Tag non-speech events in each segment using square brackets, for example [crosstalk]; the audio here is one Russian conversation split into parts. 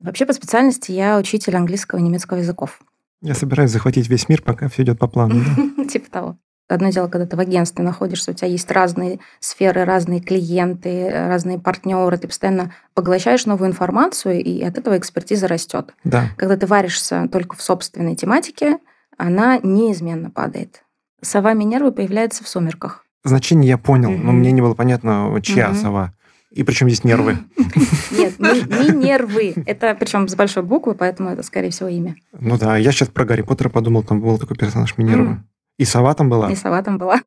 Вообще по специальности я учитель английского и немецкого языков. Я собираюсь захватить весь мир, пока все идет по плану. Да? [laughs] Типа того. Одно дело, когда ты в агентстве находишься, у тебя есть разные сферы, разные клиенты, разные партнеры, ты постоянно поглощаешь новую информацию, и от этого экспертиза растет. Да. Когда ты варишься только в собственной тематике, она неизменно падает. Сова Минервы появляется в сумерках. Значение я понял, но мне не было понятно, чья сова. И причем здесь нервы? [laughs] Нет, не, не нервы. Это причем с большой буквы, поэтому это, скорее всего, имя. Ну да, я сейчас про Гарри Поттера подумал, там был такой персонаж Минерва. И сова там была? И сова там была.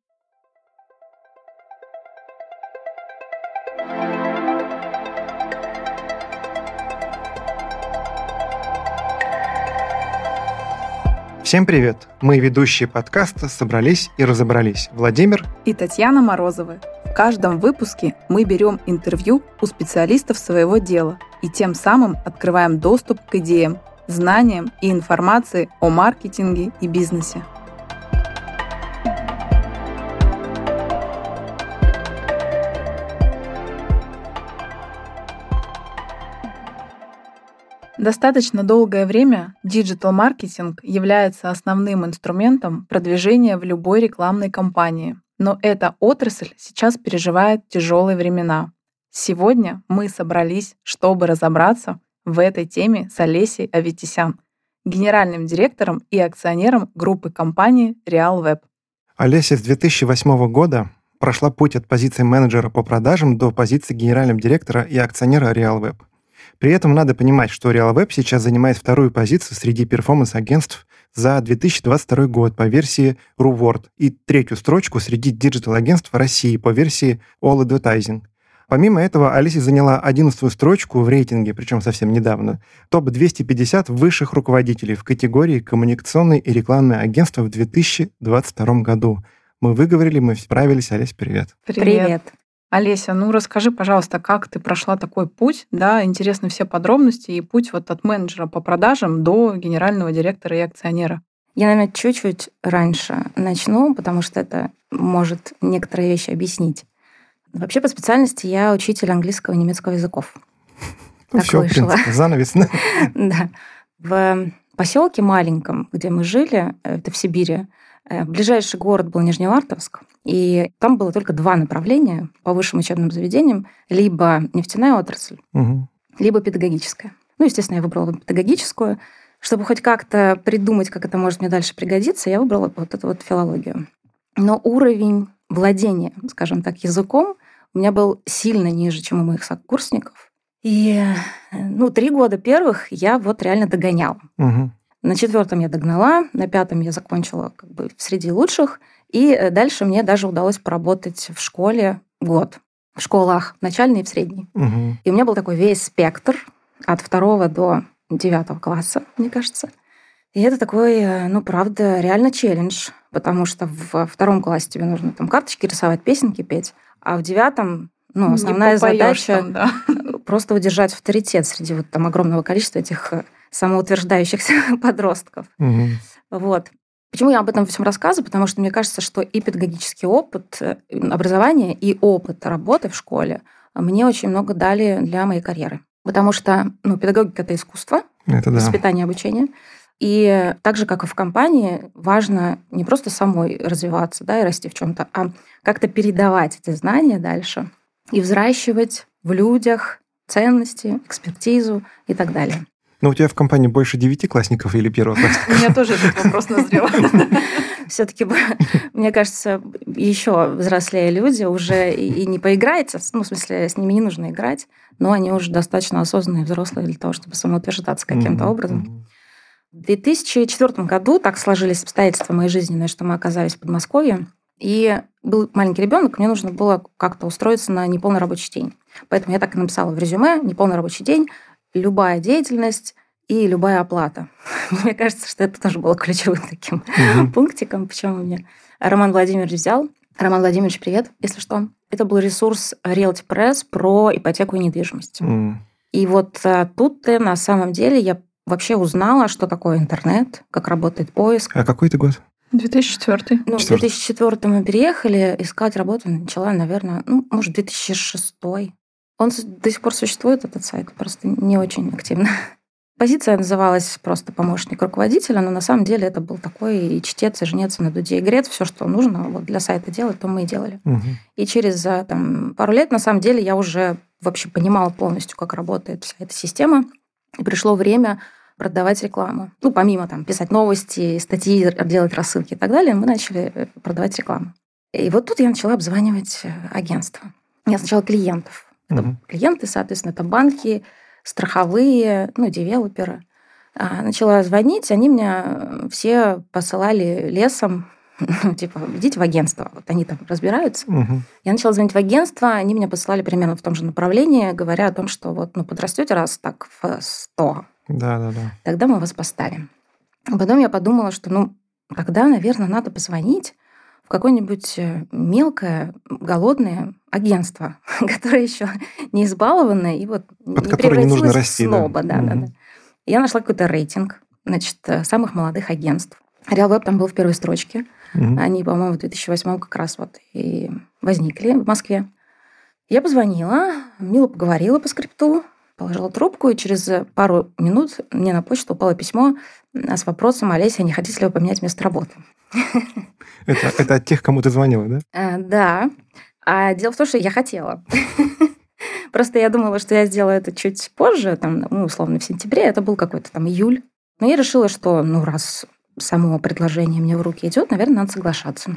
Всем привет! Мы, ведущие подкаста, собрались и разобрались. Владимир и Татьяна Морозовы. В каждом выпуске мы берем интервью у специалистов своего дела и тем самым открываем доступ к идеям, знаниям и информации о маркетинге и бизнесе. Достаточно долгое время digital -маркетинг является основным инструментом продвижения в любой рекламной кампании. Но эта отрасль сейчас переживает тяжелые времена. Сегодня мы собрались, чтобы разобраться в этой теме с Олесей Аветисян, генеральным директором и акционером группы компании RealWeb. Олеся с 2008 года прошла путь от позиции менеджера по продажам до позиции генерального директора и акционера RealWeb. При этом надо понимать, что RealWeb сейчас занимает вторую позицию среди performance -агентств за 2022 год по версии Ruward и третью строчку среди digital -агентств России по версии All Advertising. Помимо этого, Алиси заняла 11 строчку в рейтинге, причем совсем недавно, топ-250 высших руководителей в категории коммуникационные и рекламные агентства в 2022 году. Мы выговорили, мы справились. Олесь, привет. Привет. привет. Олеся, ну расскажи, пожалуйста, как ты прошла такой путь, да, интересны все подробности и путь вот от менеджера по продажам до генерального директора и акционера. Я, наверное, чуть-чуть раньше начну, потому что это может некоторые вещи объяснить. Вообще по специальности я учитель английского и немецкого языков. [laughs] Ну, так все, вышло. в принципе, занавес. Да. [laughs] В поселке маленьком, где мы жили, это в Сибири, Э, ближайший город был Нижневартовск, и там было только два направления по высшим учебным заведениям. Либо нефтяная отрасль, угу. либо педагогическая. Ну, естественно, я выбрала педагогическую. Чтобы хоть как-то придумать, как это может мне дальше пригодиться, я выбрала вот эту вот филологию. Но уровень владения, скажем так, языком у меня был сильно ниже, чем у моих сокурсников. И ну, три года первых я вот реально догоняла. Угу. На четвертом я догнала, на пятом я закончила как бы среди лучших, и э, дальше мне даже удалось поработать в школе год. В школах, начальной и в средней. Угу. И у меня был такой весь спектр от второго до девятого класса, мне кажется. И это такой, э, ну, правда, реально челлендж, потому что в втором классе тебе нужно там карточки рисовать, песенки петь, а в девятом, ну, основная задача там, да. [laughs] просто удержать авторитет среди вот там огромного количества этих э, самоутверждающихся [laughs] подростков. Угу. Вот. Почему я об этом всем рассказываю? Потому что мне кажется, что и педагогический опыт э, образования, и опыт работы в школе мне очень много дали для моей карьеры. Потому что ну, педагогика – это искусство, это да. воспитание, обучение. И так же, как и в компании, важно не просто самой развиваться да, и расти в чем то а как-то передавать эти знания дальше и взращивать в людях ценности, экспертизу и так далее. Но у тебя в компании больше девятиклассников или первоклассников? У меня тоже этот вопрос назрел. [laughs] Все-таки, мне кажется, еще взрослее люди уже и не поиграете, ну, в смысле, с ними не нужно играть, но они уже достаточно осознанные взрослые для того, чтобы самоутверждаться каким-то образом. В 2004 году так сложились обстоятельства моей жизни, что мы оказались в Подмосковье, и был маленький ребенок, мне нужно было как-то устроиться на неполный рабочий день. Поэтому я так и написала в резюме «неполный рабочий день», любая деятельность и любая оплата. [laughs] Мне кажется, что это тоже было ключевым таким угу. пунктиком, почему мне Роман Владимирович взял. Роман Владимирович, привет, если что. Это был ресурс Realty Press про ипотеку и недвижимость. Mm. И вот а, тут-то на самом деле я вообще узнала, что такое интернет, как работает поиск. А какой это год? 2004. Ну, в 2004 мы переехали, искать работу начала, наверное, ну, может, 2006. Он до сих пор существует, этот сайт, просто не очень активно. [laughs] Позиция называлась просто помощник руководителя, но на самом деле это был такой и чтец, и жнец, на дуде, и грец. Все, что нужно вот для сайта делать, то мы и делали. Угу. И через там, пару лет, на самом деле, я уже вообще понимала полностью, как работает вся эта система. И пришло время продавать рекламу. Ну, помимо там писать новости, статьи, делать рассылки и так далее, мы начали э, продавать рекламу. И вот тут я начала обзванивать э, агентства. Я сначала клиентов. Это Мгм. клиенты, соответственно, это банки, страховые, ну, девелоперы. А, Начала звонить, они меня все посылали лесом, [laughs] ну, типа, идите в агентство, вот они там разбираются. Угу. Я начала звонить в агентство, они меня посылали примерно в том же направлении, говоря о том, что вот, ну, подрастете раз так в 100, Да, да, да. тогда мы вас поставим. Потом я подумала, что, ну, тогда, наверное, надо позвонить какое-нибудь э, мелкое, голодное агентство, [laughs] которое еще не избалованное и вот Под не которое не превратилось в расти, сноба. Да, да, Мгм. да. Я нашла какой-то рейтинг, значит, э, самых молодых агентств. RealWeb там был в первой строчке. Мгм. Они, по-моему, в 2008 как раз вот и возникли в Москве. Я позвонила, мило поговорила по скрипту, положила трубку, и через пару минут мне на почту упало письмо а, с вопросом, Олеся, не хотите ли вы поменять место работы? [laughs] Это, это от тех, кому ты звонила, да? Э, Да. А дело в том, что я хотела. [laughs] Просто я думала, что я сделаю это чуть позже, там, ну, условно, в сентябре. Это был какой-то там июль. Но я решила, что, ну, раз само предложение мне в руки идет, наверное, надо соглашаться.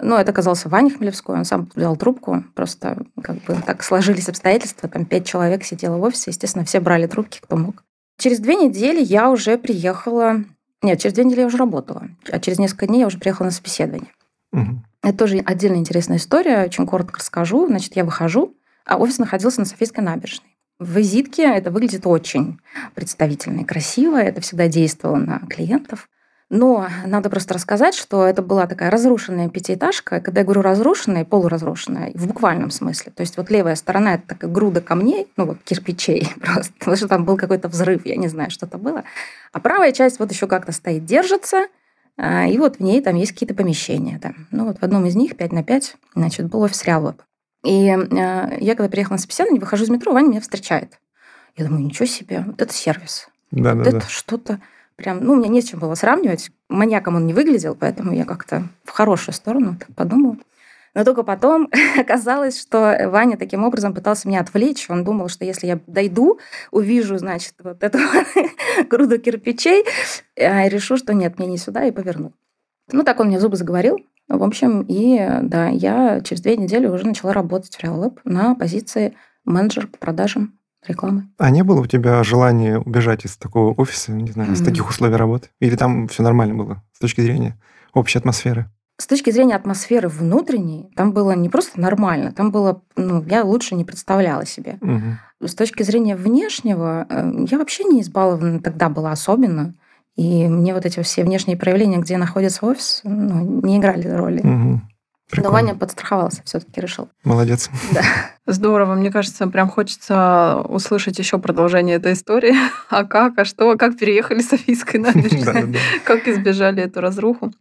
Но это оказался Ваня Хмелевской, он сам взял трубку, просто как бы так сложились обстоятельства, там пять человек сидело в офисе, естественно, все брали трубки, кто мог. Через две недели я уже приехала, нет, через две недели я уже работала, а через несколько дней я уже приехала на собеседование. Мгм. Это тоже отдельная интересная история, очень коротко расскажу. Значит, я выхожу, а офис находился на Софийской набережной. В визитке это выглядит очень представительно и красиво, это всегда действовало на клиентов. Но надо просто рассказать, что это была такая разрушенная пятиэтажка. Когда я говорю разрушенная, полуразрушенная, в буквальном смысле. То есть вот левая сторона – это такая груда камней, ну вот кирпичей [laughs] просто, потому что там был какой-то взрыв, я не знаю, что это было. А правая часть вот еще как-то стоит, держится, а, и вот в ней там есть какие-то помещения. Там. Ну вот в одном из них 5 на 5, значит, был офис RealWeb. И э, я, когда приехала на собеседование, выхожу из метро, Ваня меня встречает. Я думаю, ничего себе, вот это сервис. Да, Вот да, это да. что-то прям... Ну, у меня не с чем было сравнивать. Маньяком он не выглядел, поэтому я как-то в хорошую сторону так подумала. Но только потом [laughs] оказалось, что Ваня таким образом пытался меня отвлечь. Он думал, что если я дойду, увижу, значит, вот эту [laughs] груду кирпичей, э, решу, что нет, мне не сюда, и поверну. Ну, так он мне зубы заговорил. В общем, и да, я через две недели уже начала работать в RealWeb на позиции менеджер по продажам рекламы. А не было у тебя желания убежать из такого офиса, не знаю, из таких условий работы? Или там все нормально было с точки зрения общей атмосферы? С точки зрения атмосферы внутренней, там было не просто нормально, там было, ну, я лучше не представляла себе. Мгм. С точки зрения внешнего, э, я вообще не избалована тогда была особенно. И мне вот эти все внешние проявления, где находится офис, ну, не играли роли. Мгм. Но Прикольно. Ваня подстраховался, все-таки решил. Молодец. Здорово, мне кажется, прям хочется услышать еще продолжение этой истории. [laughs] А как, а что, как переехали с Софийской набережной, как избежали эту разруху.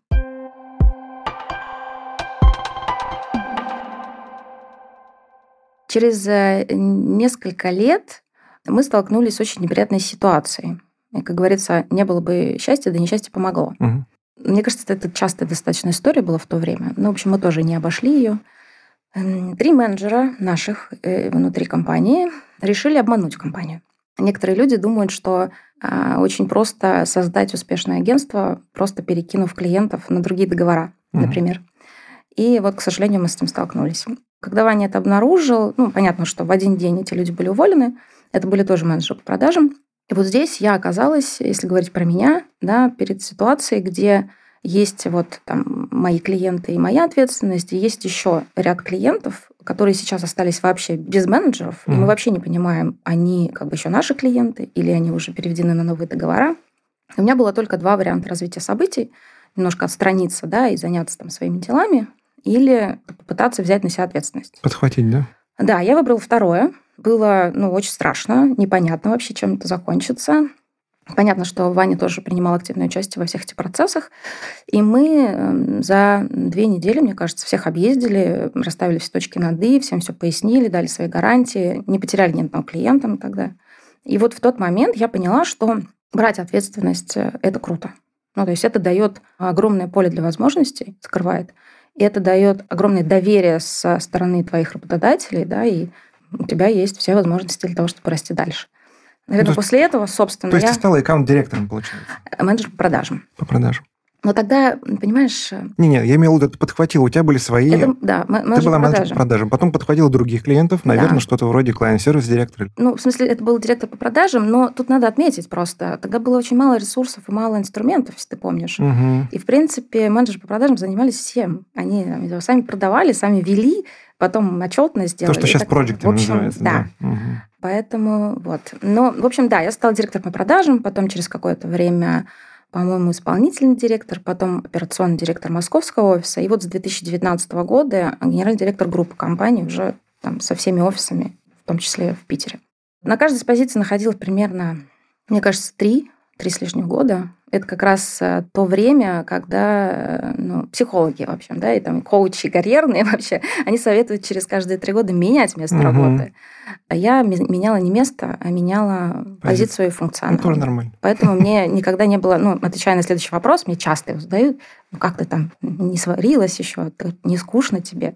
Через э, несколько лет мы столкнулись с очень неприятной ситуацией. И, как говорится, не было бы счастья, да несчастье помогло. Мне кажется, это частая достаточно история была в то время. Но, в общем, мы тоже не обошли ее. Три менеджера наших э, внутри компании решили обмануть компанию. Некоторые люди думают, что а, очень просто создать успешное агентство, просто перекинув клиентов на другие договора, Мгм. например. И вот, к сожалению, мы с этим столкнулись. Когда Ваня это обнаружил, ну, понятно, что в один день эти люди были уволены, это были тоже менеджеры по продажам. И вот здесь я оказалась, если говорить про меня, да, перед ситуацией, где есть вот там мои клиенты и моя ответственность, и есть еще ряд клиентов, которые сейчас остались вообще без менеджеров, и мы вообще не понимаем, они как бы еще наши клиенты или они уже переведены на новые договора. У меня было только два варианта развития событий. Немножко отстраниться, да, и заняться там своими делами, или попытаться взять на себя ответственность. Подхватить, да? Да, я выбрала второе. Было, ну, очень страшно, непонятно вообще, чем это закончится. Понятно, что Ваня тоже принимал активное участие во всех этих процессах. И мы эм, за две недели, мне кажется, всех объездили, расставили все точки над «и», всем все пояснили, дали свои гарантии, не потеряли ни одного клиента тогда. И вот в тот момент я поняла, что брать ответственность э, – это круто. Ну, то есть это дает огромное поле для возможностей, закрывает. И это дает огромное доверие со стороны твоих работодателей, да, и у тебя есть все возможности для того, чтобы расти дальше. Наверное, ну, после этого, собственно, То есть я... ты стала аккаунт-директором, получается? Менеджер по продажам. По продажам. Но тогда, понимаешь... Не-не, я имел в виду, ты подхватила, у тебя были свои... Это, да, ты была менеджером по продажам. Потом подхватила других клиентов, наверное, да. что-то вроде клиент-сервис директора. Ну, в смысле, это был директор по продажам, но тут надо отметить просто, тогда было очень мало ресурсов и мало инструментов, если ты помнишь. Угу. И, в принципе, менеджеры по продажам занимались всем. Они там, сами продавали, сами вели, потом отчетность сделали. То, что сейчас проект называется. Да. да. Угу. Поэтому вот. Ну, в общем, да, я стала директором по продажам, потом через какое-то время по-моему, исполнительный директор, потом операционный директор московского офиса. И вот с 2019 года генеральный директор группы компаний уже там, со всеми офисами, в том числе в Питере. На каждой из позиций находилось примерно, мне кажется, три, три с лишним года это как раз э, то время, когда э, ну, психологи, в общем, да, и там коучи карьерные [laughs] вообще, они советуют через каждые три года менять место угу. работы. А я меняла не место, а меняла позицию, позицию и функционал. Ну, тоже нормально. Поэтому [laughs] мне никогда не было, ну, отвечая на следующий вопрос, мне часто его задают, ну, как ты там не сварилась еще, не скучно тебе?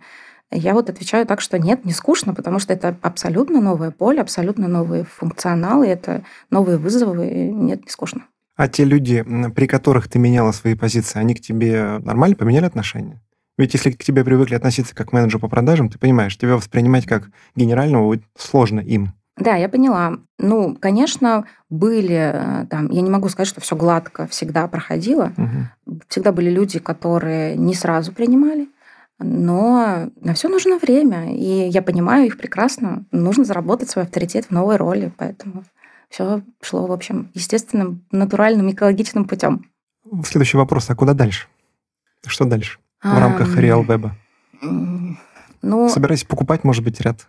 Я вот отвечаю так, что нет, не скучно, потому что это абсолютно новое поле, абсолютно новые функционалы, это новые вызовы, и нет, не скучно. А те люди, при которых ты меняла свои позиции, они к тебе нормально поменяли отношения? Ведь если к тебе привыкли относиться как к менеджеру по продажам, ты понимаешь, тебя воспринимать как генерального будет сложно им. Да, я поняла. Ну, конечно, были э, там, я не могу сказать, что все гладко всегда проходило. Угу. Всегда были люди, которые не сразу принимали, но на все нужно время, и я понимаю их прекрасно. Нужно заработать свой авторитет в новой роли, поэтому все шло, в общем, естественным, натуральным, экологичным путем. Следующий вопрос, а куда дальше? Что дальше в рамках Real Web? Ну, Собираюсь покупать, может быть, ряд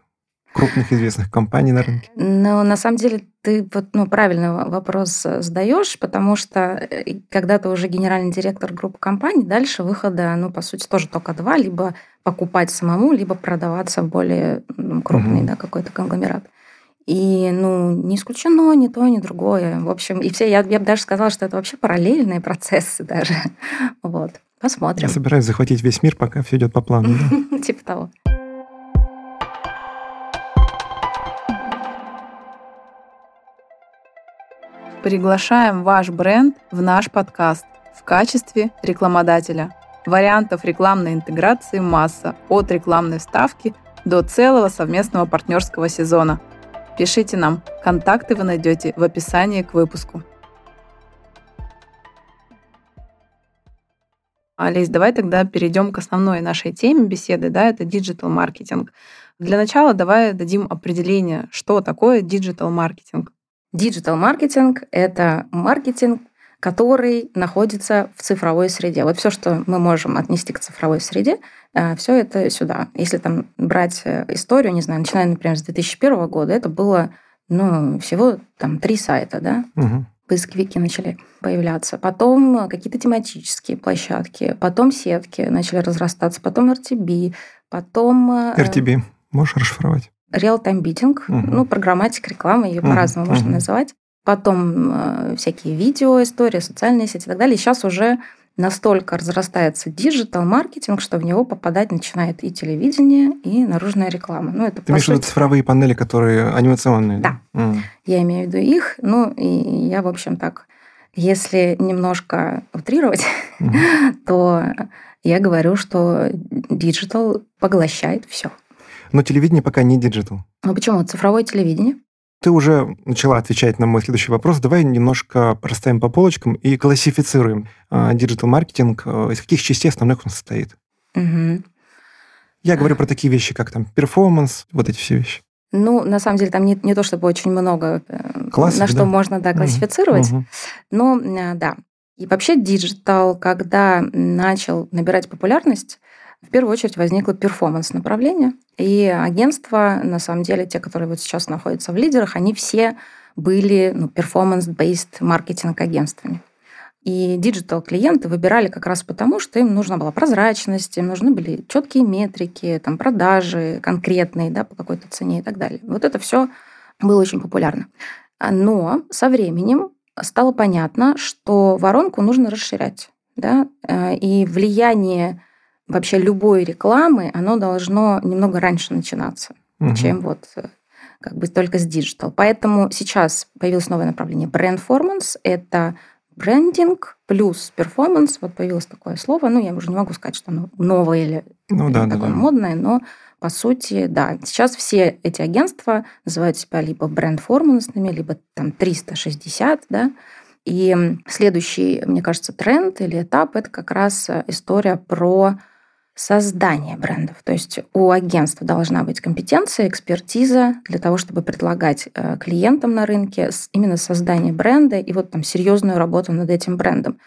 крупных известных компаний на рынке? Ну, на самом деле, ты вот, ну, правильный вопрос задаешь, потому что э, когда ты уже генеральный директор группы компаний, дальше выхода, ну, по сути, тоже только два, либо покупать самому, либо продаваться в более крупный, угу. да, какой-то конгломерат. И, ну, не исключено ни то, ни другое. В общем, и все, я, я бы даже сказала, что это вообще параллельные процессы даже. [laughs] Вот. Посмотрим. Я собираюсь захватить весь мир, пока все идет по плану. [laughs] Типа того. Приглашаем ваш бренд в наш подкаст в качестве рекламодателя. Вариантов рекламной интеграции масса, от рекламной ставки до целого совместного партнерского сезона – Пишите нам. Контакты вы найдете в описании к выпуску. Олесь, давай тогда перейдем к основной нашей теме беседы, да, это digital маркетинг. Для начала давай дадим определение, что такое digital маркетинг. Digital маркетинг – это маркетинг, который находится в цифровой среде. Вот все, что мы можем отнести к цифровой среде, э, все это сюда. Если там брать э, историю, не знаю, начиная, например, с 2001 года, это было ну, всего там три сайта, да, угу. поисковики начали появляться, потом какие-то тематические площадки, потом сетки начали разрастаться, потом RTB, потом... RTB, э, можешь расшифровать? Real-time bidding, угу. ну, программатика рекламы, ее угу. по-разному угу. можно называть потом э, всякие видео, истории, социальные сети и так далее. И сейчас уже настолько разрастается диджитал-маркетинг, что в него попадать начинает и телевидение, и наружная реклама. Ну, это, Ты имеешь в виду цифровые панели, которые анимационные? Да. да? Mm. Я имею в виду их. Ну, и я, в общем, так, если немножко утрировать, mm-hmm. [laughs] то я говорю, что диджитал поглощает все. Но телевидение пока не диджитал. Ну почему? Цифровое телевидение. Ты уже начала отвечать на мой следующий вопрос. Давай немножко расставим по полочкам и классифицируем диджитал-маркетинг. А, из каких частей основных он состоит? Угу. Я говорю про такие вещи, как там performance, вот эти все вещи. Ну, на самом деле, там не, не то чтобы очень много, э, Классик, на что да? можно да, классифицировать. Угу. Но э, да. И вообще диджитал, когда начал набирать популярность, в первую очередь возникло performance-направление. И агентства, на самом деле, те, которые вот сейчас находятся в лидерах, они все были ну, performance-based маркетинг-агентствами. И диджитал-клиенты выбирали как раз потому, что им нужна была прозрачность, им нужны были четкие метрики, там, продажи конкретные да, по какой-то цене и так далее. Вот это все было очень популярно. Но со временем стало понятно, что воронку нужно расширять. Да? Э, и влияние вообще любой рекламы, оно должно немного раньше начинаться, угу. чем вот э, как бы только с диджитал. Поэтому сейчас появилось новое направление brandformance. Это брендинг плюс performance. Вот появилось такое слово. Ну, я уже не могу сказать, что оно новое или ну, да, такое да, да. модное, но по сути, да. Сейчас все эти агентства называют себя либо брендформансными, либо там 360, да. И следующий, мне кажется, тренд или этап – это как раз история про создание брендов. То есть у агентства должна быть компетенция, экспертиза для того, чтобы предлагать э, клиентам на рынке именно создание бренда и вот там серьезную работу над этим брендом.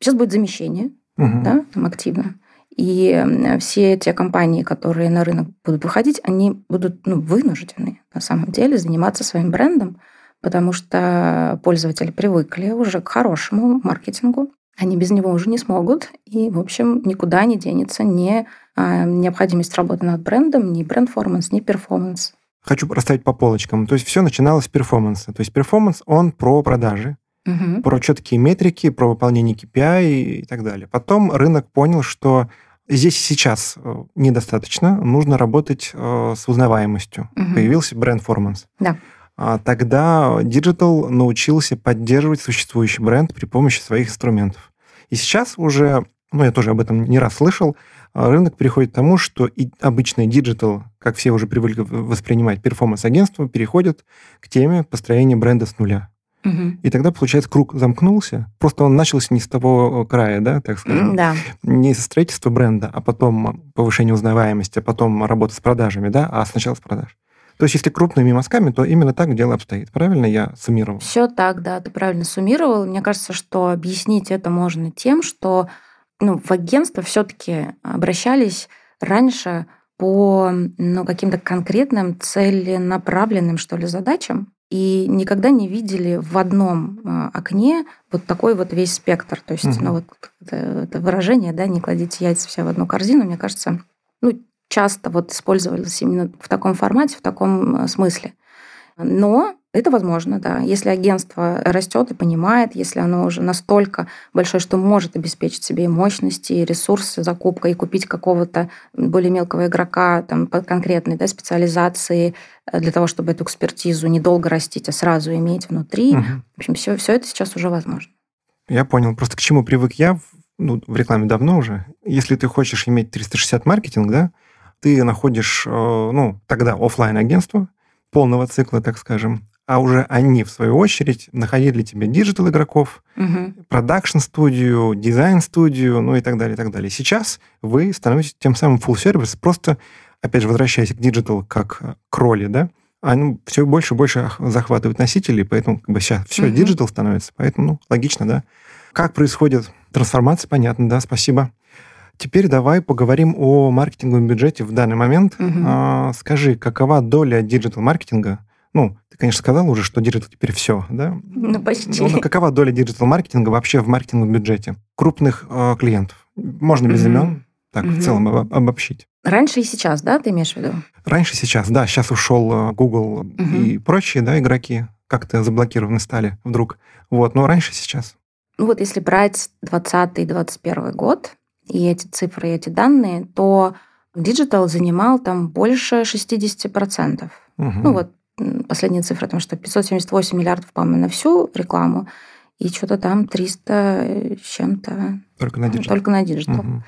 Сейчас будет замещение, угу. да, там активно. И все те компании, которые на рынок будут выходить, они будут ну, вынуждены на самом деле заниматься своим брендом, потому что пользователи привыкли уже к хорошему маркетингу. Они без него уже не смогут. И, в общем, никуда не денется ни а, необходимость работы над брендом, ни бренд-форманс, ни перформанс. Хочу расставить по полочкам. То есть все начиналось с перформанса. То есть performance, он про продажи, угу. про четкие метрики, про выполнение KPI и так далее. Потом рынок понял, что здесь сейчас э, недостаточно, нужно работать э, с узнаваемостью. Угу. Появился brandformance. Да. А тогда Digital научился поддерживать существующий бренд при помощи своих инструментов. И сейчас уже, ну, я тоже об этом не раз слышал, а, рынок переходит к тому, что и обычный диджитал, как все уже привыкли воспринимать performance-агентство, переходит к теме построения бренда с нуля. Угу. И тогда, получается, круг замкнулся. Просто он начался не с того края, да, так скажем. Да. Не со строительства бренда, а потом повышение узнаваемости, а потом работа с продажами, да, а сначала с продаж. То есть, если крупными мазками, то именно так дело обстоит. Правильно я суммировал? Все так, да, ты правильно суммировал. Мне кажется, что объяснить это можно тем, что ну, в агентство все-таки обращались раньше по ну, каким-то конкретным целенаправленным, что ли, задачам, и никогда не видели в одном а, окне вот такой вот весь спектр. То есть, угу. ну вот это, выражение, да, не кладите яйца все в одну корзину, мне кажется, часто вот использовались именно в таком формате, в таком э, смысле. Но это возможно, да. Если агентство растет и понимает, если оно уже настолько большое, что может обеспечить себе и мощности, и ресурсы, закупка, и купить какого-то более мелкого игрока там, по конкретной да, специализации э, для того, чтобы эту экспертизу недолго растить, а сразу иметь внутри. Угу. В общем, все, все это сейчас уже возможно. Я понял. Просто к чему привык я ну, в рекламе давно уже. Если ты хочешь иметь 360 маркетинг, да, ты находишь, э, ну, тогда офлайн агентство полного цикла, так скажем, а уже они, в свою очередь, находили тебе диджитал игроков, продакшн-студию, дизайн-студию, ну и так далее, и так далее. Сейчас вы становитесь тем самым full service, просто, опять же, возвращаясь к диджитал как к роли, да, они все больше и больше захватывают носителей, поэтому как бы сейчас все диджитал становится, поэтому, ну, логично, да. Как происходит трансформация, понятно, да, спасибо. Теперь давай поговорим о маркетинговом бюджете в данный момент. Угу. А, скажи, какова доля диджитал-маркетинга? Ну, ты, конечно, сказал уже, что диджитал теперь все, да? Ну, почти. Ну, какова доля диджитал-маркетинга вообще в маркетинговом бюджете крупных э, клиентов? Можно без угу. имен, так, угу. в целом об, обобщить. Раньше и сейчас, да, ты имеешь в виду? Раньше и сейчас, да. Сейчас ушел э, Google угу. и прочие, да, игроки как-то заблокированы стали вдруг. Вот, но раньше и сейчас. Ну вот если брать 2020-2021 год, и эти цифры, и эти данные, то диджитал занимал там больше 60%. Угу. Ну вот последняя цифра, потому что 578 миллиардов, по-моему, на всю рекламу, и что-то там 300 с чем-то. Только на диджитал. Только на диджитал. Угу.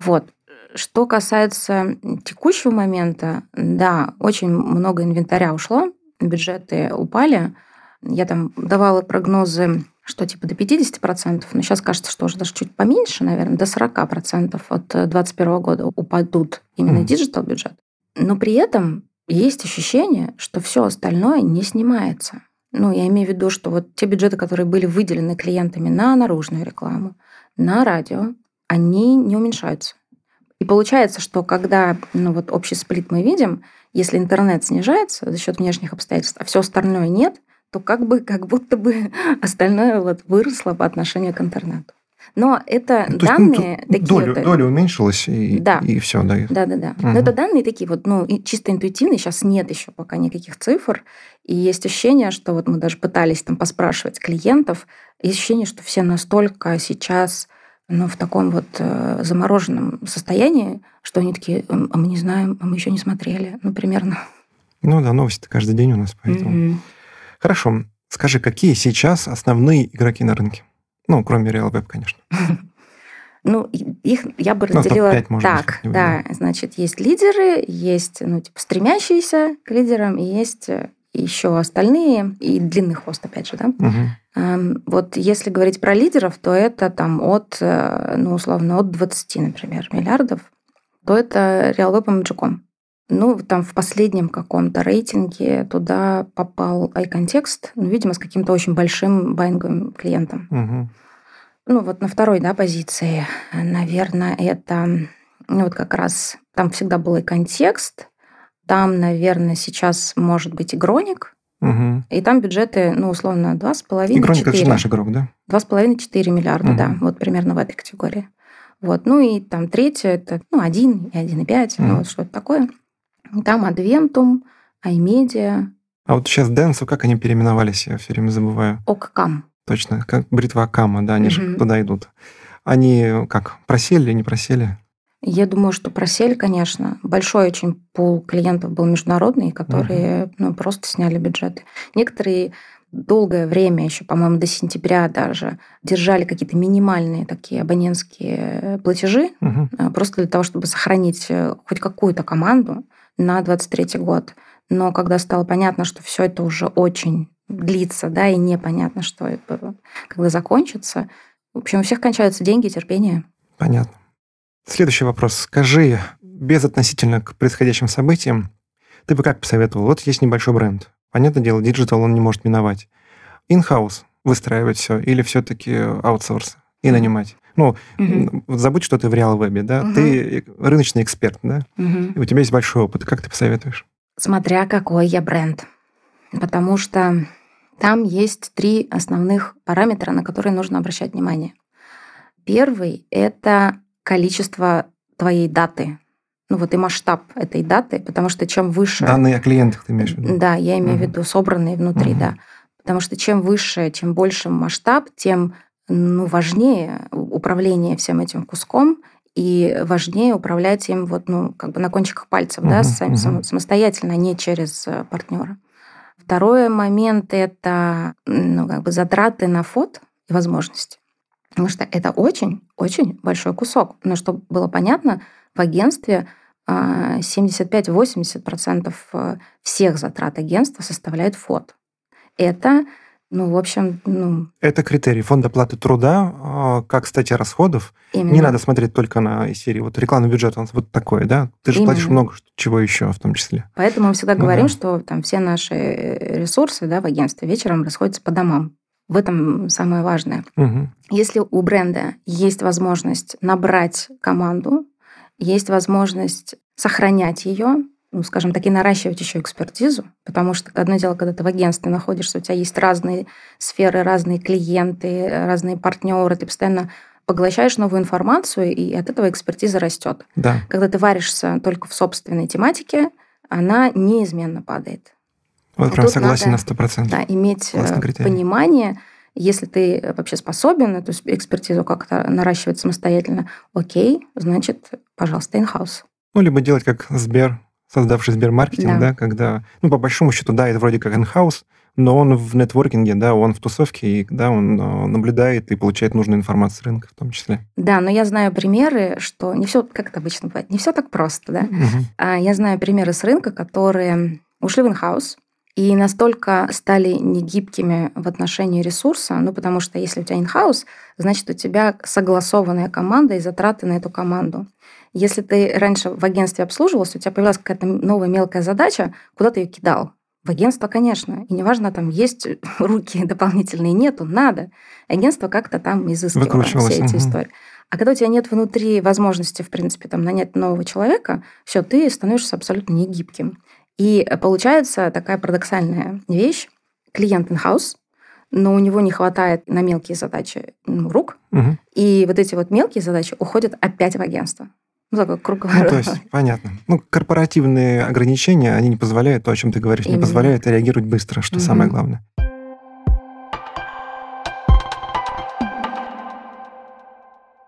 Вот. Что касается текущего момента, да, очень много инвентаря ушло, бюджеты упали. Я там давала прогнозы что типа до 50%, но сейчас кажется, что уже даже чуть поменьше, наверное, до 40% от 2021 года упадут именно диджитал mm. бюджет. Но при этом есть ощущение, что все остальное не снимается. Ну, я имею в виду, что вот те бюджеты, которые были выделены клиентами на наружную рекламу, на радио, они не уменьшаются. И получается, что когда ну, вот общий сплит мы видим, если интернет снижается за счет внешних обстоятельств, а все остальное нет, то как бы как будто бы [laughs] остальное вот выросло по отношению к интернету. Но это Ну, то есть, ну, данные такие... доля, вот, э, доля уменьшилась, и, Да. и все, да. Да, да, да. Мгм. Но это данные такие вот, ну, чисто интуитивные. Сейчас нет еще пока никаких цифр. И есть ощущение, что вот мы даже пытались там поспрашивать клиентов. Есть ощущение, что все настолько сейчас ну, в таком вот э, замороженном состоянии, что они такие, «М, а мы не знаем, а мы еще не смотрели. Ну, примерно. Ну да, новости каждый день у нас, поэтому. Мгм. Хорошо. Скажи, какие сейчас основные игроки на рынке? Ну, кроме RealWeb, конечно. [laughs] Ну, их я бы Ну, разделила топ-пять, может быть, так. как-нибудь, да, значит, есть лидеры, есть, ну, типа, стремящиеся к лидерам, и есть э, еще остальные, и длинный хвост, опять же, да. Эм, Вот если говорить про лидеров, то это там от, э, ну, условно, от 20, например, миллиардов, то это RealWeb и Magicom. Ну, там в последнем каком-то рейтинге туда попал iContext, ну, видимо, с каким-то очень большим байинговым клиентом. Мгм. Ну, вот на второй, да, позиции, наверное, это, ну, вот как раз, там всегда был и контекст, там, наверное, сейчас может быть игроник, Мгм. и там бюджеты, ну, условно, 2,5 Игроник это же 4. наш игрок, да? 2,5-4 миллиарда, Мгм. да, вот примерно в этой категории. Вот, ну и там третье, это, ну, 1 и 1,5, ну, Мгм. вот что-то такое. Там Adventum, iMedia, А вот сейчас Дэнсу, как они переименовались, я все время забываю. Оккам. Точно, как бритва Акама, да, они же Мгм. туда идут. Они как, просели или не просели? Я думаю, что просели, конечно. Большой очень пул клиентов был международный, которые ну, просто сняли бюджеты. Некоторые долгое время, еще, по-моему, до сентября даже, держали какие-то минимальные такие абонентские платежи, Мгм. э, просто для того, чтобы сохранить э, хоть какую-то команду на 23 год. Но когда стало понятно, что все это уже очень длится, да, и непонятно, что это, когда закончится, в общем, у всех кончаются деньги и терпение. Понятно. Следующий вопрос. Скажи, без относительно к происходящим событиям, ты бы как посоветовал? Вот есть небольшой бренд. Понятное дело, диджитал он не может миновать. In-house выстраивать все или все-таки аутсорс и нанимать? Ну, м, забудь, что ты в Realweb е, да? Мгм. Ты рыночный эксперт, да? И у тебя есть большой опыт. Как ты посоветуешь? Смотря какой я бренд. Потому что там есть три основных параметра, на которые нужно обращать внимание. Первый — это количество твоей даты. Ну вот и масштаб этой даты, потому что чем выше... Данные о клиентах ты имеешь в виду? Да, я имею в Мгм. виду собранные внутри, Мгм. да. Потому что чем выше, чем больше масштаб, тем ну, важнее управление всем этим куском и важнее управлять им вот, ну, как бы на кончиках пальцев, да, Мгм, сами- мгм. само- самостоятельно, а не через э, партнера. Второй момент это ну, как бы затраты на фот и возможности. Потому что это очень-очень большой кусок. Но чтобы было понятно, в агентстве а, 75-80% э, всех затрат агентства составляет фот. Это, ну, в общем, ну, Это критерий фонда оплаты труда, а, как статья расходов. именно. Не надо смотреть только на серии. Вот рекламный бюджет, он вот такой, да? Ты же платишь Именно. много чего еще в том числе. Поэтому мы всегда Ну говорим, да. что там все наши э, ресурсы да, в агентстве вечером расходятся по домам. В этом самое важное. Мгм. Если у бренда есть возможность набрать команду, есть возможность сохранять ее, ну, скажем так, и наращивать еще экспертизу, потому что одно дело, когда ты в агентстве находишься, у тебя есть разные сферы, разные клиенты, разные партнеры, ты постоянно поглощаешь новую информацию, и от этого экспертиза растет. Да. Когда ты варишься только в собственной тематике, она неизменно падает. Вот А прям согласен надо, на 100%. Да, иметь э, понимание, если ты вообще способен эту экспертизу как-то наращивать самостоятельно, окей, значит, пожалуйста, in-house. Ну, либо делать как Сбер, создавший Сбермаркетинг, Да. да. когда, ну, по большому счету, да, это вроде как инхаус, но он в нетворкинге, да, он в тусовке, и да, он э, наблюдает и получает нужную информацию с рынка в том числе. Да, но я знаю примеры, что не все, как это обычно бывает, не все так просто, да. А Я знаю примеры с рынка, которые ушли в инхаус и настолько стали негибкими в отношении ресурса, ну, потому что если у тебя инхаус, значит, у тебя согласованная команда и затраты на эту команду. Если ты раньше в агентстве обслуживался, у тебя появилась какая-то новая мелкая задача, куда ты ее кидал? В агентство, конечно. И неважно, там есть [laughs] руки дополнительные, нету, надо. Агентство как-то там изыскивало все эти мгм. истории. А когда у тебя нет внутри возможности, в принципе, там, нанять нового человека, все, ты становишься абсолютно негибким. И получается такая парадоксальная вещь. Клиент in-house, но у него не хватает на мелкие задачи ну, рук, Мгм. и вот эти вот мелкие задачи уходят опять в агентство. Ну, такой Ну, круговорот. то есть, понятно. Ну, корпоративные ограничения, они не позволяют, то, о чем ты говоришь, не Именно. позволяют реагировать быстро, что Мгм. самое главное.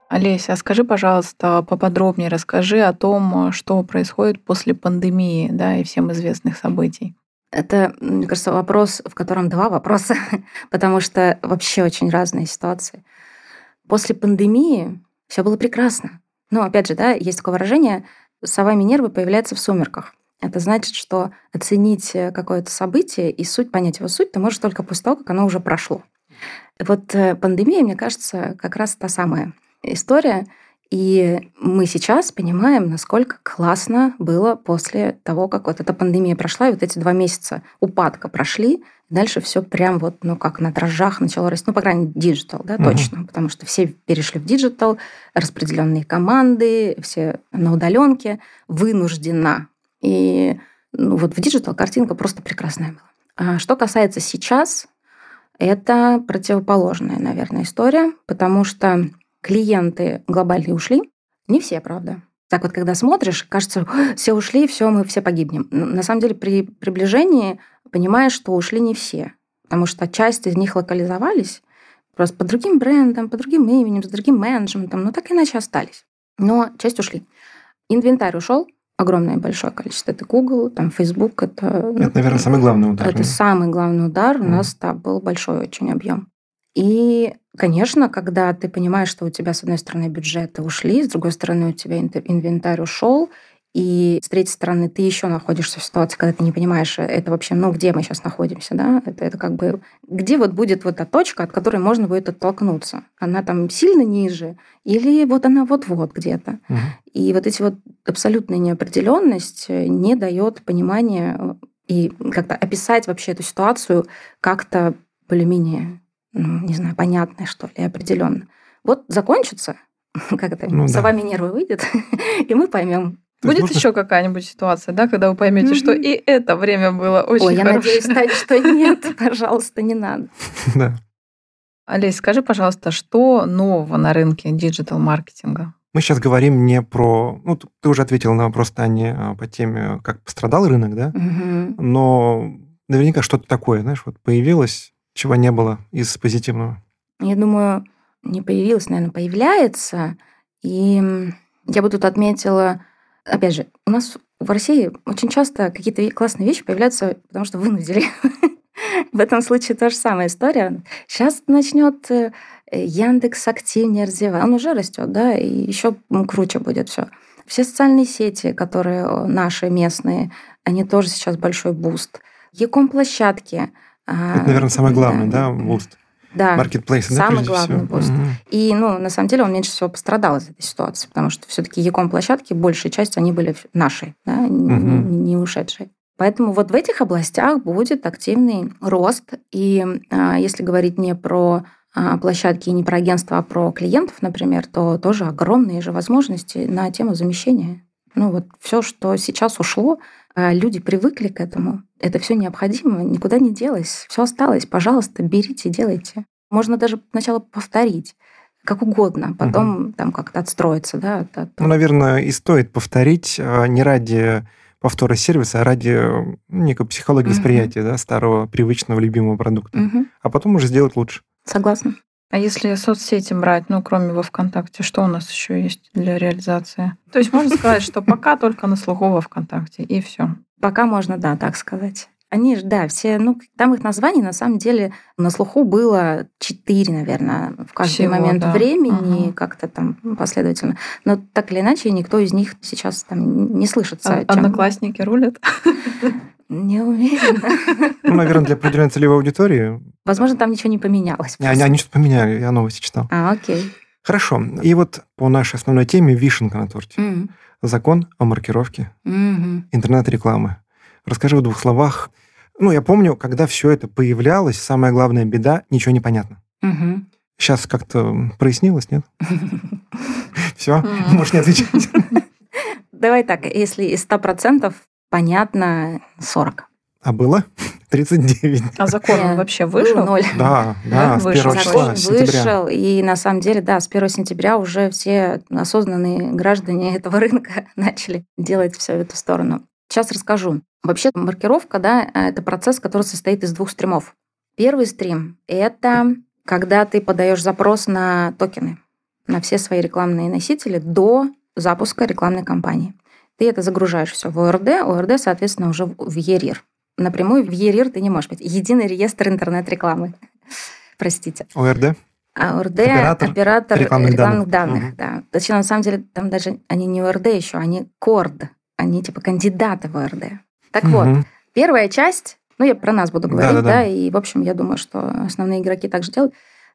Олеся, а скажи, пожалуйста, поподробнее расскажи о том, что происходит после пандемии, да, и всем известных событий. Это, мне кажется, вопрос, в котором два вопроса, [laughs] потому что вообще очень разные ситуации. После пандемии все было прекрасно. Ну, опять же, да, есть такое выражение «сова Минервы появляется в сумерках». Это значит, что оценить э, какое-то событие и суть, понять его суть, ты можешь только после того, как оно уже прошло. Вот э, пандемия, мне кажется, как раз та самая история. И мы сейчас понимаем, насколько классно было после того, как вот эта пандемия прошла, и вот эти два месяца упадка прошли, дальше все прям вот, ну, как на дрожжах начало расти. Ну, по крайней мере, диджитал, да, Мгм. точно. Потому что все перешли в диджитал, распределенные команды, все на удаленке, вынужденно. И ну, вот в диджитал картинка просто прекрасная была. А что касается сейчас, это противоположная, наверное, история, потому что клиенты глобальные ушли. Не все, правда. Так вот, когда смотришь, кажется, «Ой, все ушли, все, мы все погибнем. На самом деле, при приближении понимаешь, что ушли не все, потому что часть из них локализовались просто по другим брендам, по другим именем, с другим менеджментом, но так иначе остались. Но часть ушли. Инвентарь ушел, огромное большое количество. Это Google, там Facebook, это... ну, Это, наверное, самый главный удар. это да? самый главный удар. У Мгм. нас да, был большой очень объем. И, конечно, когда ты понимаешь, что у тебя, с одной стороны, бюджеты ушли, с другой стороны, у тебя инвентарь ушел, и с третьей стороны, ты еще находишься в ситуации, когда ты не понимаешь, э, это вообще, ну, где мы сейчас находимся, да? Это, это как бы, где вот будет вот эта точка, от которой можно будет оттолкнуться? Она там сильно ниже или вот она вот-вот где-то? Мгм. И вот эти вот абсолютная неопределенность э, не дает понимания э, и как-то описать вообще эту ситуацию как-то более-менее, ну, не знаю, понятно, что ли, определенно. Вот закончится, [laughs] как это, Ну да. сова Минерва выйдет, [laughs] и мы поймем. То Будет можно- еще какая-нибудь ситуация, да, когда вы поймете, что Мгм. и это время было очень Ой, я хорошее. надеюсь, Тань, что нет, [laughs] пожалуйста, не надо. Да. Олесь, скажи, пожалуйста, что нового на рынке диджитал-маркетинга? Мы сейчас говорим не про... Ну, ты уже ответил на вопрос Тани а, по теме, как пострадал рынок, да? Мгм. Но наверняка что-то такое, знаешь, вот появилось, чего не было из позитивного. Я думаю, не появилась, наверное, появляется. И я бы тут отметила, опять же, у нас в России очень часто какие-то классные вещи появляются, потому что вынудили. [laughs] В этом случае та же самая история. Сейчас начнет э, Яндекс активнее развивать. Он уже растет, да, и еще круче будет все. Все социальные сети, которые наши местные, они тоже сейчас большой boost. e-com площадки. А, Это, наверное, самое главное, да, boost. Да, Маркетплейсы, да, самый главный всего? boost. Мгм. и, ну, на самом деле, он меньше всего пострадал из этой ситуации, потому что все-таки e-com площадки, большая часть, они были наши, да, Мгм. не, не ушедшие. Поэтому вот в этих областях будет активный рост. И а, если говорить не про а, площадки и не про агентства, а про клиентов, например, то тоже огромные же возможности на тему замещения. Ну вот все, что сейчас ушло, а, люди привыкли к этому. Это все необходимо, никуда не делось, все осталось. Пожалуйста, берите, делайте. Можно даже сначала повторить, как угодно, потом там как-то отстроиться, да. от- от- Ну, наверное, и стоит повторить а, не ради повтора сервиса, а ради некой психологии Мгм. восприятия да, старого, привычного, любимого продукта. Мгм. А потом уже сделать лучше. Согласна. А если соцсети брать, ну, кроме во ВКонтакте, что у нас еще есть для реализации? То есть можно сказать, что пока только на слуху во ВКонтакте, и все. Пока можно, да, так сказать. Они же, да, все, ну, там их названий на самом деле на слуху было четыре, наверное, в каждый Всего, момент да. времени, Ага. как-то там последовательно. Но так или иначе, никто из них сейчас там не слышится. А- чем- Одноклассники рулят. [laughs] Не уверена. Ну, наверное, для определенной целевой аудитории. Возможно, там ничего не поменялось. Они, они что-то поменяли, я новости читал. А, окей. Хорошо. И вот по нашей основной теме вишенка на торте. Мгм. Закон о маркировке Мгм. интернет-рекламы. Расскажи в двух словах. Ну, я помню, когда все это появлялось, самая главная беда – ничего не понятно. Мгм. Сейчас как-то прояснилось, нет? [laughs] Все, можешь не отвечать. Давай так, если из 100% понятно 40. А было? 39. А закон он Нет, вообще вышел? ноль. Да, да, с Вышел. 1 Закон числа, вышел, и на самом деле, да, с 1 сентября уже все осознанные граждане [laughs] этого рынка начали делать все в эту сторону. Сейчас расскажу. Вообще маркировка, да, это процесс, который состоит из двух стримов. Первый стрим – это когда ты подаешь запрос на токены, на все свои рекламные носители до запуска рекламной кампании. Ты это загружаешь все в ОРД, ОРД, соответственно, уже в ЕРИР. Напрямую в ЕРИР ты не можешь быть. Единый реестр интернет-рекламы. [laughs] Простите. ОРД? А ОРД Оператор оператор, рекламных рекламных, данных. данных, да. Точнее, на самом деле, там даже они не ОРД еще, они КОРД. Они типа кандидаты в ОРД. Так вот, Мгм. первая часть, ну, я про нас буду говорить, Да-да-да. да, и, в общем, я думаю, что основные игроки также делают.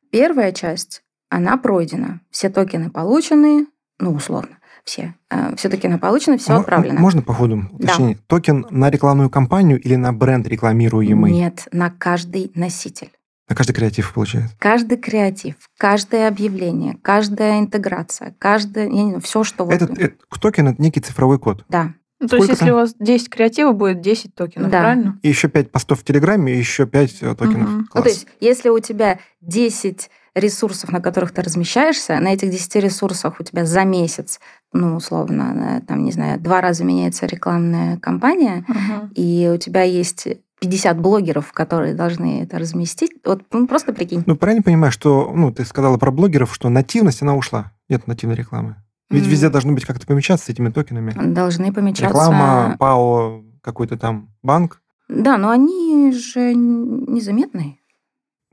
Первая часть, она пройдена. Все токены получены, ну, условно, все. Э, Все токены получены, все Мо- отправлено. Можно по ходу уточнить? Токен на рекламную кампанию или на бренд рекламируемый? Нет, на каждый носитель. На каждый креатив получается. Каждый креатив, каждое объявление, каждая интеграция, каждое, я не знаю, все, что вот... Этот, э, токен это некий цифровой код. Да, Ну, то есть, Сколько если там? у вас 10 креативов, будет 10 токенов, Да. правильно? И еще 5 постов в Телеграме, и еще 5 токенов. Мгм. Ну, Класс. то есть, если у тебя 10 ресурсов, на которых ты размещаешься, на этих 10 ресурсах у тебя за месяц, ну, условно, там, не знаю, два раза меняется рекламная кампания, Мгм. и у тебя есть 50 блогеров, которые должны это разместить, вот ну, просто прикинь. Ну, правильно понимаю, что, ну, ты сказала про блогеров, что нативность, она ушла. Нет нативной рекламы. Ведь М. везде должно быть как-то помечаться с этими токенами. Должны помечаться... Реклама, ПАО, какой-то там банк. Да, но они же незаметные.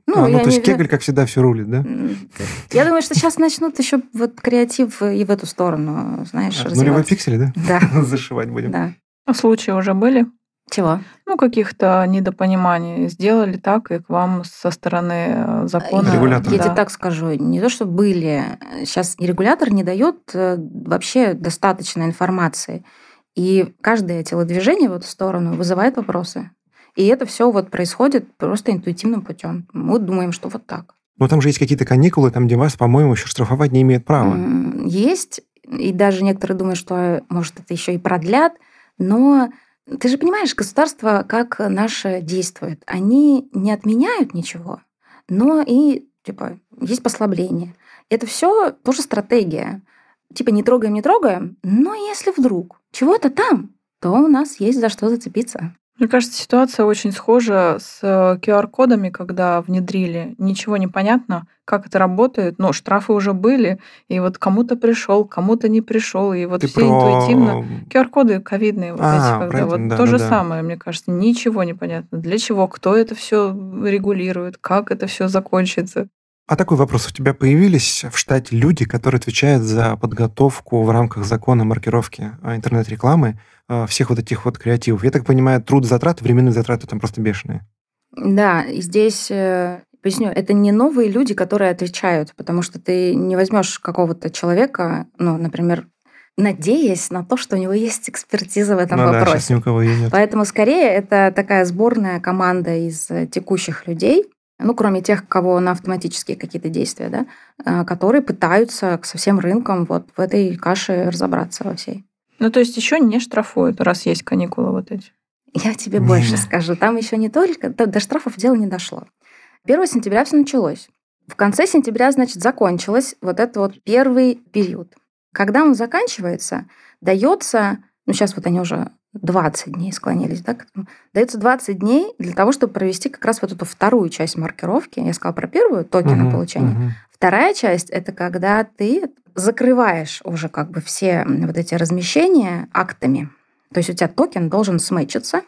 Ну, а, ну то есть Кегель, как всегда, все рулит, да? Я думаю, что сейчас начнут еще вот креатив и в эту сторону, знаешь, А, Нулевой пиксель, да? Да, [laughs] Зашивать будем. да. А случаи уже были? Чего? Ну, каких-то недопониманий. Сделали так, и к вам со стороны э, закона... Регулятора. Я да. тебе так скажу, не то, что были. Сейчас регулятор не дает э, вообще достаточно информации. И каждое телодвижение в эту сторону вызывает вопросы. И это все вот происходит просто интуитивным путем. Мы думаем, что вот так. Но там же есть какие-то каникулы, там, где вас, по-моему, еще штрафовать не имеет права. Есть, и даже некоторые думают, что, может, это еще и продлят, но ты же понимаешь, государство как наше действует. Они не отменяют ничего, но и, типа, есть послабление. Это все тоже стратегия. Типа, не трогаем, не трогаем, но если вдруг чего-то там, то у нас есть за что зацепиться. Мне кажется, ситуация очень схожа с э, QR-кодами, когда внедрили. Ничего не понятно, как это работает. Но штрафы уже были, и вот кому-то пришел, кому-то не пришел, и вот Ты все интуитивно. про... QR-коды ковидные, вот А, эти, когда вот да, то да, же да. самое, мне кажется, ничего не понятно. Для чего, кто это все регулирует, как это все закончится. А такой вопрос. У тебя появились в штате люди, которые отвечают за подготовку в рамках закона маркировки а, интернет-рекламы а, всех вот этих вот креативов? Я так понимаю, труд затраты, временные затраты там просто бешеные. Да, и здесь э, поясню, это не новые люди, которые отвечают, потому что ты не возьмешь какого-то человека, ну, например, надеясь на то, что у него есть экспертиза в этом Ну да, вопросе. сейчас ни у кого ее нет. Поэтому скорее это такая сборная команда из э, текущих людей, ну, кроме тех, кого на автоматические какие-то действия, да, э, которые пытаются со всем рынком вот в этой каше разобраться во всей. Ну, то есть еще не штрафуют, раз есть каникулы вот эти. Я тебе Не. больше скажу. Там еще не только... До, штрафов дело не дошло. 1 сентября все началось. В конце сентября, значит, закончилось вот это вот первый период. Когда он заканчивается, дается... Ну, сейчас вот они уже 20 дней склонились, да. Дается 20 дней для того, чтобы провести как раз вот эту вторую часть маркировки. Я сказала про первую, токены Мгм, получения. мгм. Вторая часть – это когда ты закрываешь уже как бы все вот эти размещения актами. То есть у тебя токен должен сметчиться,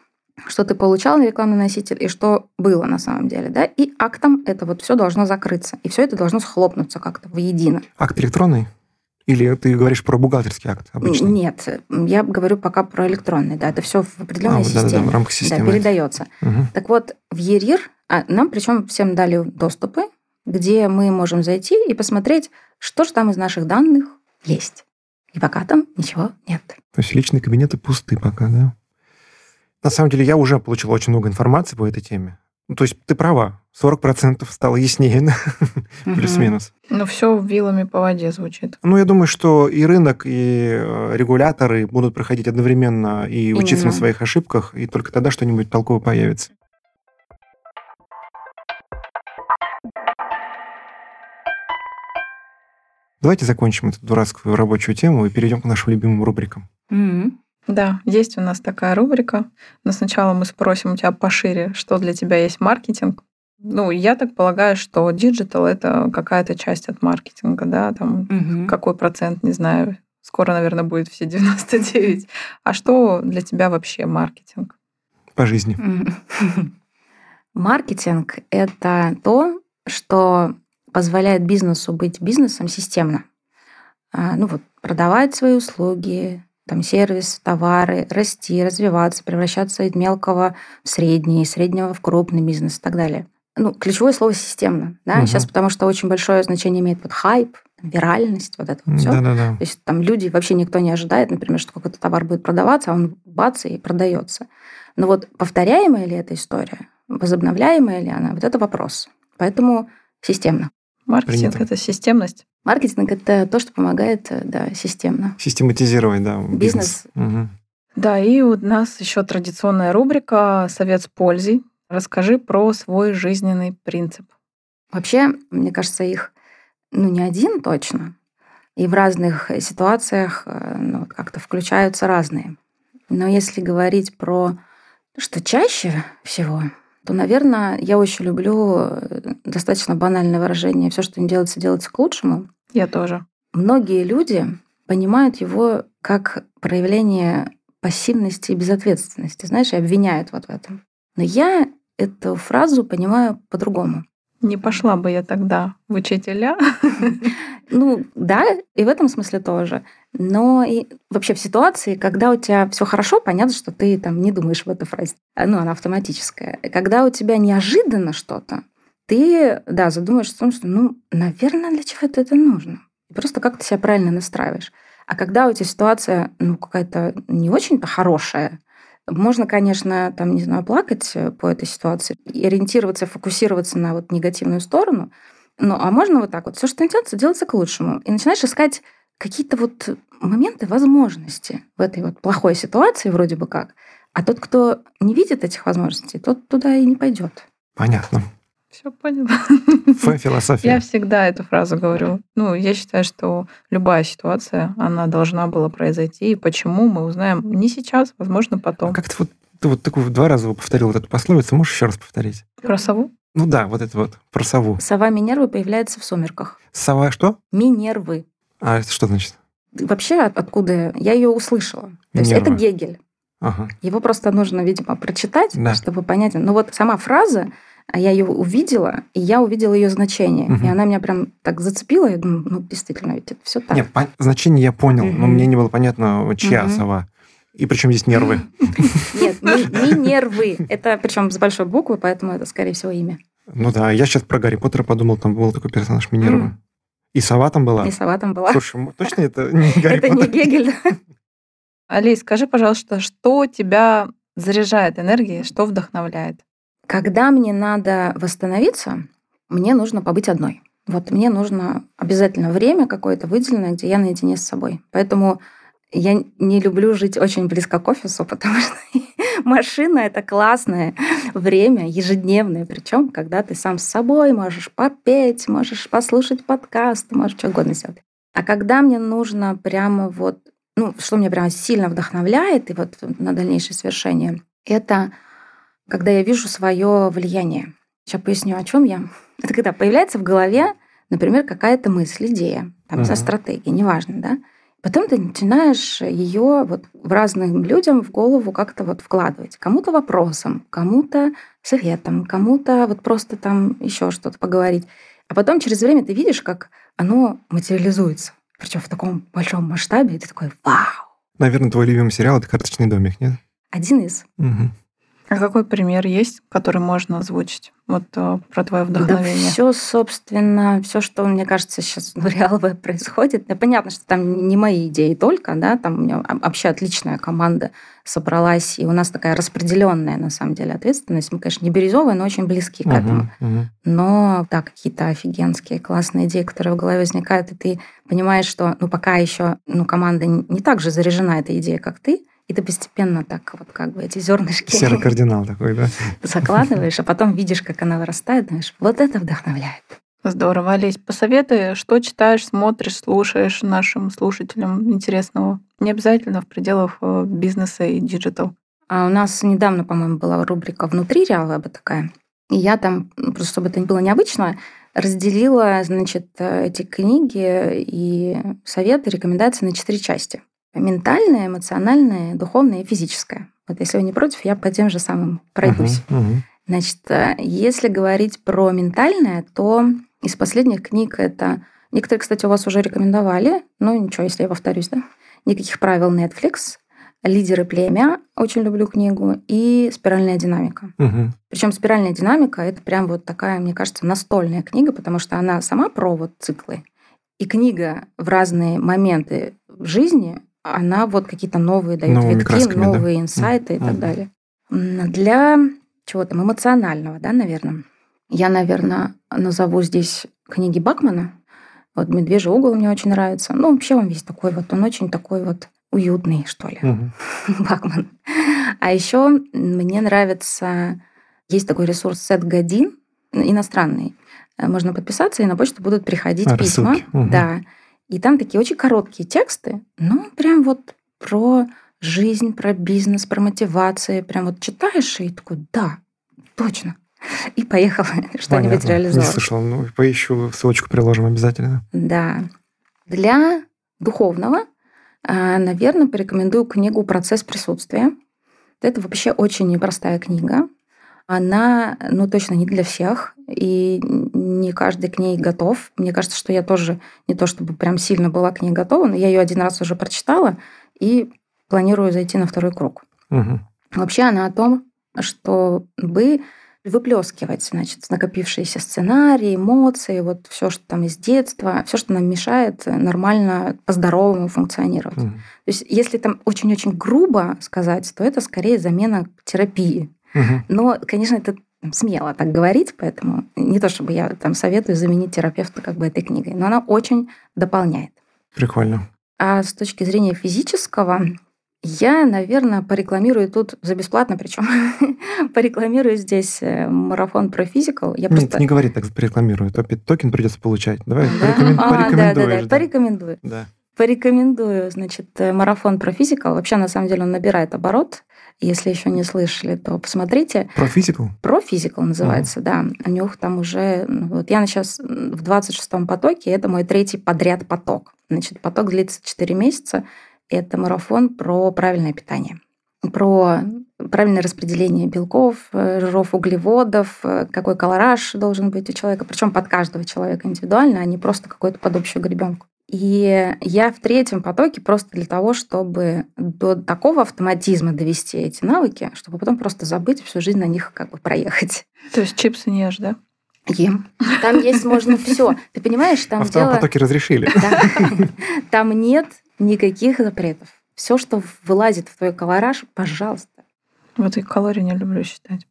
что ты получал на рекламный носитель и что было на самом деле, да, и актом это вот все должно закрыться, и все это должно схлопнуться как-то воедино. Акт электронный? Или ты говоришь про бухгалтерский акт обычный? Нет, я говорю пока про электронный, да, это все в А, определенной да-да-да, системе. в рамках Да, системы. передается. Мгм. Так вот, в ЕРИР а нам причем всем дали доступы, где мы можем зайти и посмотреть, что же там из наших данных есть. И пока там ничего нет. То есть личные кабинеты пусты пока, да? На самом деле я уже получил очень много информации по этой теме. Ну, то есть ты права, 40% стало яснее, плюс-минус. Ну, все вилами по воде звучит. Ну, я думаю, что и рынок, и э, регуляторы будут проходить одновременно и учиться на своих ошибках, и только тогда что-нибудь толково появится. Давайте закончим эту дурацкую рабочую тему и перейдем к нашим любимым рубрикам. Mm-hmm. Да, есть у нас такая рубрика. Но сначала мы спросим у тебя пошире, что для тебя есть маркетинг. Ну, я так полагаю, что digital это какая-то часть от маркетинга, да, там Мгм. какой процент, не знаю. Скоро, наверное, будет все 99. А что для тебя вообще маркетинг? По жизни. [laughs] Маркетинг — это то, что позволяет бизнесу быть бизнесом системно. А, Ну вот, продавать свои услуги, там, сервис, товары, расти, развиваться, превращаться из мелкого в средний, из среднего в крупный бизнес и так далее. Ну, ключевое слово «системно». Да? Мгм. Сейчас потому что очень большое значение имеет вот хайп, виральность, вот это все. Да-да-да. То есть там люди, вообще никто не ожидает, например, что какой-то товар будет продаваться, а он бац и продается. Но вот повторяемая ли эта история, возобновляемая ли она, вот это вопрос. Поэтому системно. Маркетинг Принято. это системность. Маркетинг – это то, что помогает, э, да, системно. Систематизировать, да, бизнес. Бизнес. Мгм. Да, и у нас еще традиционная рубрика «Совет с пользой». Расскажи про свой жизненный принцип. Вообще, мне кажется, их ну, не один точно. И в разных ситуациях э, ну, как-то включаются разные. Но если говорить про что чаще всего, то, наверное, я очень люблю э, достаточно банальное выражение «все, что не делается, делается к лучшему». Я тоже. Многие люди понимают его как проявление пассивности и безответственности, знаешь, и обвиняют вот в этом. Но я эту фразу понимаю по-другому. Не пошла бы я тогда в учителя. Ну, да, и в этом смысле тоже. Но и вообще в ситуации, когда у тебя все хорошо, понятно, что ты там не думаешь в этой фразе. А, Ну, она автоматическая. Когда у тебя неожиданно что-то, ты, да, задумаешься о том, что, ну, наверное, для чего-то это нужно. Просто как ты себя правильно настраиваешь. А когда у тебя ситуация, ну, какая-то не очень-то хорошая, можно, конечно, там, не знаю, плакать э, по этой ситуации ориентироваться, фокусироваться на вот негативную сторону. Ну, а можно вот так вот. Все, что делается, делается к лучшему. И начинаешь искать какие-то вот моменты возможности в этой вот плохой ситуации вроде бы как. А тот, кто не видит этих возможностей, тот туда и не пойдет. Понятно. Все поняла. Ф- Я Философия. всегда эту фразу говорю. Ну, я считаю, что любая ситуация, она должна была произойти. И почему, мы узнаем не сейчас, возможно, А потом. как ты вот, ты вот такую два раза повторил вот эту пословицу, можешь еще раз повторить? Про сову? Ну да, вот это вот, про сову. Сова Минервы появляется в сумерках. Сова что? Минервы. А это что значит? Вообще, от- откуда я ее услышала? То есть это Минерва. Гегель. Ага. Его просто нужно, видимо, прочитать, Да. чтобы понять. Ну вот сама фраза, а я ее увидела, и я увидела ее значение. Мгм. И она меня прям так зацепила. Я думаю, ну, действительно, ведь это все так. Нет, пон- значение я понял, но Мгм. мне не было понятно, чья Мгм. сова. И причем здесь нервы. [laughs] Нет, не, не нервы. Это причем с большой буквы, поэтому это, скорее всего, имя. Ну да, я сейчас про Гарри Поттера подумал, там был такой персонаж Минервы. М. И сова там была. И сова там была. Слушай, точно это не [laughs] Гарри Это не? Гегель. Алей, скажи, пожалуйста, что тебя заряжает энергией, что вдохновляет? Когда мне надо восстановиться, мне нужно побыть одной. Вот мне нужно обязательно время какое-то выделенное, где я наедине с собой. Поэтому я не люблю жить очень близко к офису, [laughs] потому что машина это классное время, ежедневное, причем когда ты сам с собой можешь попеть, можешь послушать подкаст, можешь что угодно сделать. А когда мне нужно прямо вот, ну, что меня прямо сильно вдохновляет, и вот на дальнейшее свершение, это когда я вижу свое влияние. Сейчас поясню, о чем я. Это когда появляется в голове, например, какая-то мысль, идея, там, за Мгм. стратегия, неважно, да. Потом ты начинаешь ее вот в разным людям в голову как-то вот вкладывать. Кому-то вопросом, кому-то советом, кому-то вот просто там еще что-то поговорить. А потом через время ты видишь, как оно материализуется. Причем в таком большом масштабе, и ты такой, вау! Наверное, твой любимый сериал это «Карточный домик», нет? Один из. Мгм. А какой пример есть, который можно озвучить? Вот э, про твое Да вдохновение. все, собственно, все, что, мне кажется, сейчас в RealWeb происходит, да, понятно, что там не мои идеи только, да, там у меня об- вообще отличная команда собралась, и у нас такая распределенная, на самом деле, ответственность. Мы, конечно, не бирюзовые, но очень близки к этому. Мгм. Но да, какие-то офигенские, классные идеи, которые в голове возникают, и ты понимаешь, что ну пока еще ну, команда не не так же заряжена этой идеей, как ты, и ты постепенно так вот как бы эти зернышки Серый кардинал такой, да? [laughs] закладываешь, а потом видишь, как она вырастает, думаешь, вот это вдохновляет. Здорово, Олесь. Посоветуй, что читаешь, смотришь, слушаешь нашим слушателям интересного. Не обязательно в пределах э, бизнеса и digital. А у нас недавно, по-моему, была рубрика «Внутри Реалвеба» такая. И я там, просто чтобы это было необычно, разделила, значит, эти книги и советы, рекомендации на четыре части. Ментальное, эмоциональное, духовное и физическое. Вот если вы не против, я по тем же самым пройдусь. Uh-huh, uh-huh. Значит, э, если говорить про ментальное, то из последних книг это... Некоторые, кстати, у вас уже рекомендовали. Ну, ничего, если я повторюсь, да? «Никаких правил Netflix», «Лидеры племя», очень люблю книгу, и «Спиральная динамика». Угу. Причем «Спиральная динамика» — это прям вот такая, мне кажется, настольная книга, потому что она сама про вот циклы. И книга в разные моменты в жизни, она вот какие-то новые дает Новыми витки, красками, новые да? инсайты угу. и так далее. Для чего там эмоционального, да, наверное. Я, наверное, назову здесь книги Бакмана. Вот «Медвежий угол» мне очень нравится. Ну, вообще он весь такой вот, он очень такой вот уютный, что ли, угу. [laughs] Бакман. А еще мне нравится, есть такой ресурс Сет Годин, иностранный. Можно подписаться, и на почту будут приходить а, письма. Угу. Да. И там такие очень короткие тексты, ну, прям вот про жизнь, про бизнес, про мотивации. Прям вот читаешь и такой, да, точно [laughs] и поехал [laughs] что-нибудь реализовать. Не слышал, ну, поищу, ссылочку приложим обязательно. Да. Для духовного, а, наверное, порекомендую книгу «Процесс присутствия». Это вообще очень непростая книга. Она, ну, точно не для всех, и не каждый к ней готов. Мне кажется, что я тоже не то чтобы прям сильно была к ней готова, но я ее один раз уже прочитала и планирую зайти на второй круг. Угу. Вообще она о том, чтобы выплескивать, значит, накопившиеся сценарии, эмоции, вот все, что там из детства, все, что нам мешает нормально по-здоровому функционировать. Mm. То есть, если там очень-очень грубо сказать, то это скорее замена терапии. Но, конечно, это смело так говорить, поэтому не то чтобы я там советую заменить терапевта как бы этой книгой, но она очень дополняет. Прикольно. А с точки зрения физического, я, наверное, порекламирую тут за бесплатно, причем [laughs] порекламирую здесь э, марафон про физикал. Я Нет, просто... не говори так, порекламирую. То токен придется получать. Давай да? порекомен... а, порекомендуешь. Да, да, да, порекомендую. Да. Порекомендую, значит, э, марафон про физикал. Вообще, на самом деле, он набирает оборот. Если еще не слышали, то посмотрите. Про физикал? Про физикал называется, uh да. У них там уже... Ну, вот я сейчас в 26-м потоке, это мой третий подряд поток. Значит, поток длится 4 месяца. Это марафон про правильное питание, про правильное распределение белков, э, жиров, углеводов, э, какой колораж должен быть у человека, причем под каждого человека индивидуально, а не просто какой-то под общую гребенку. И я в третьем потоке просто для того, чтобы до такого автоматизма довести эти навыки, чтобы потом просто забыть всю жизнь на них как бы проехать. То есть чипсы не ешь, да? Ем. Там есть можно все. Ты понимаешь, там а в дело... потоке разрешили. Да. Там нет никаких запретов. Все, что вылазит в твой колораж, пожалуйста. Вот и калории не люблю считать.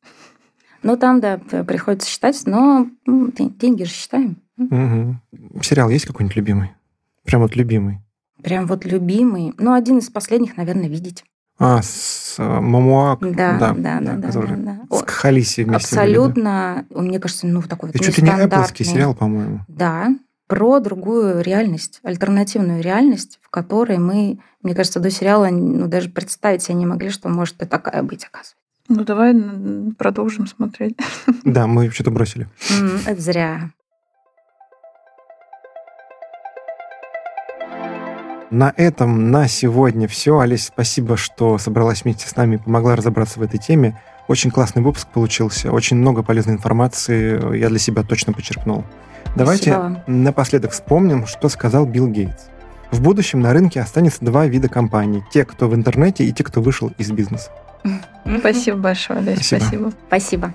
Ну, там, да, приходится считать, но деньги же считаем. Угу. Сериал есть какой-нибудь любимый? Прям вот любимый? Прям вот любимый. Ну, один из последних, наверное, «Видеть». А, с э, Мамуак. Да, да, да, да. да, да, да. С Кхалиси вместе. Абсолютно, были, да? мне кажется, ну, такой Это чуть ли не Apple сериал, по-моему. Да, про другую реальность, альтернативную реальность, в которой мы, мне кажется, до сериала ну, даже представить себе не могли, что может и такая быть, оказывается. Ну, давай продолжим смотреть. Да, мы что-то бросили. это зря. На этом на сегодня все. Олесь, спасибо, что собралась вместе с нами и помогла разобраться в этой теме. Очень классный выпуск получился, очень много полезной информации я для себя точно почерпнул. Давайте Спасибо. напоследок вспомним, что сказал Билл Гейтс. В будущем на рынке останется два вида компаний. Те, кто в интернете, и те, кто вышел из бизнеса. [laughs] Спасибо большое, Олесь. Спасибо. Спасибо.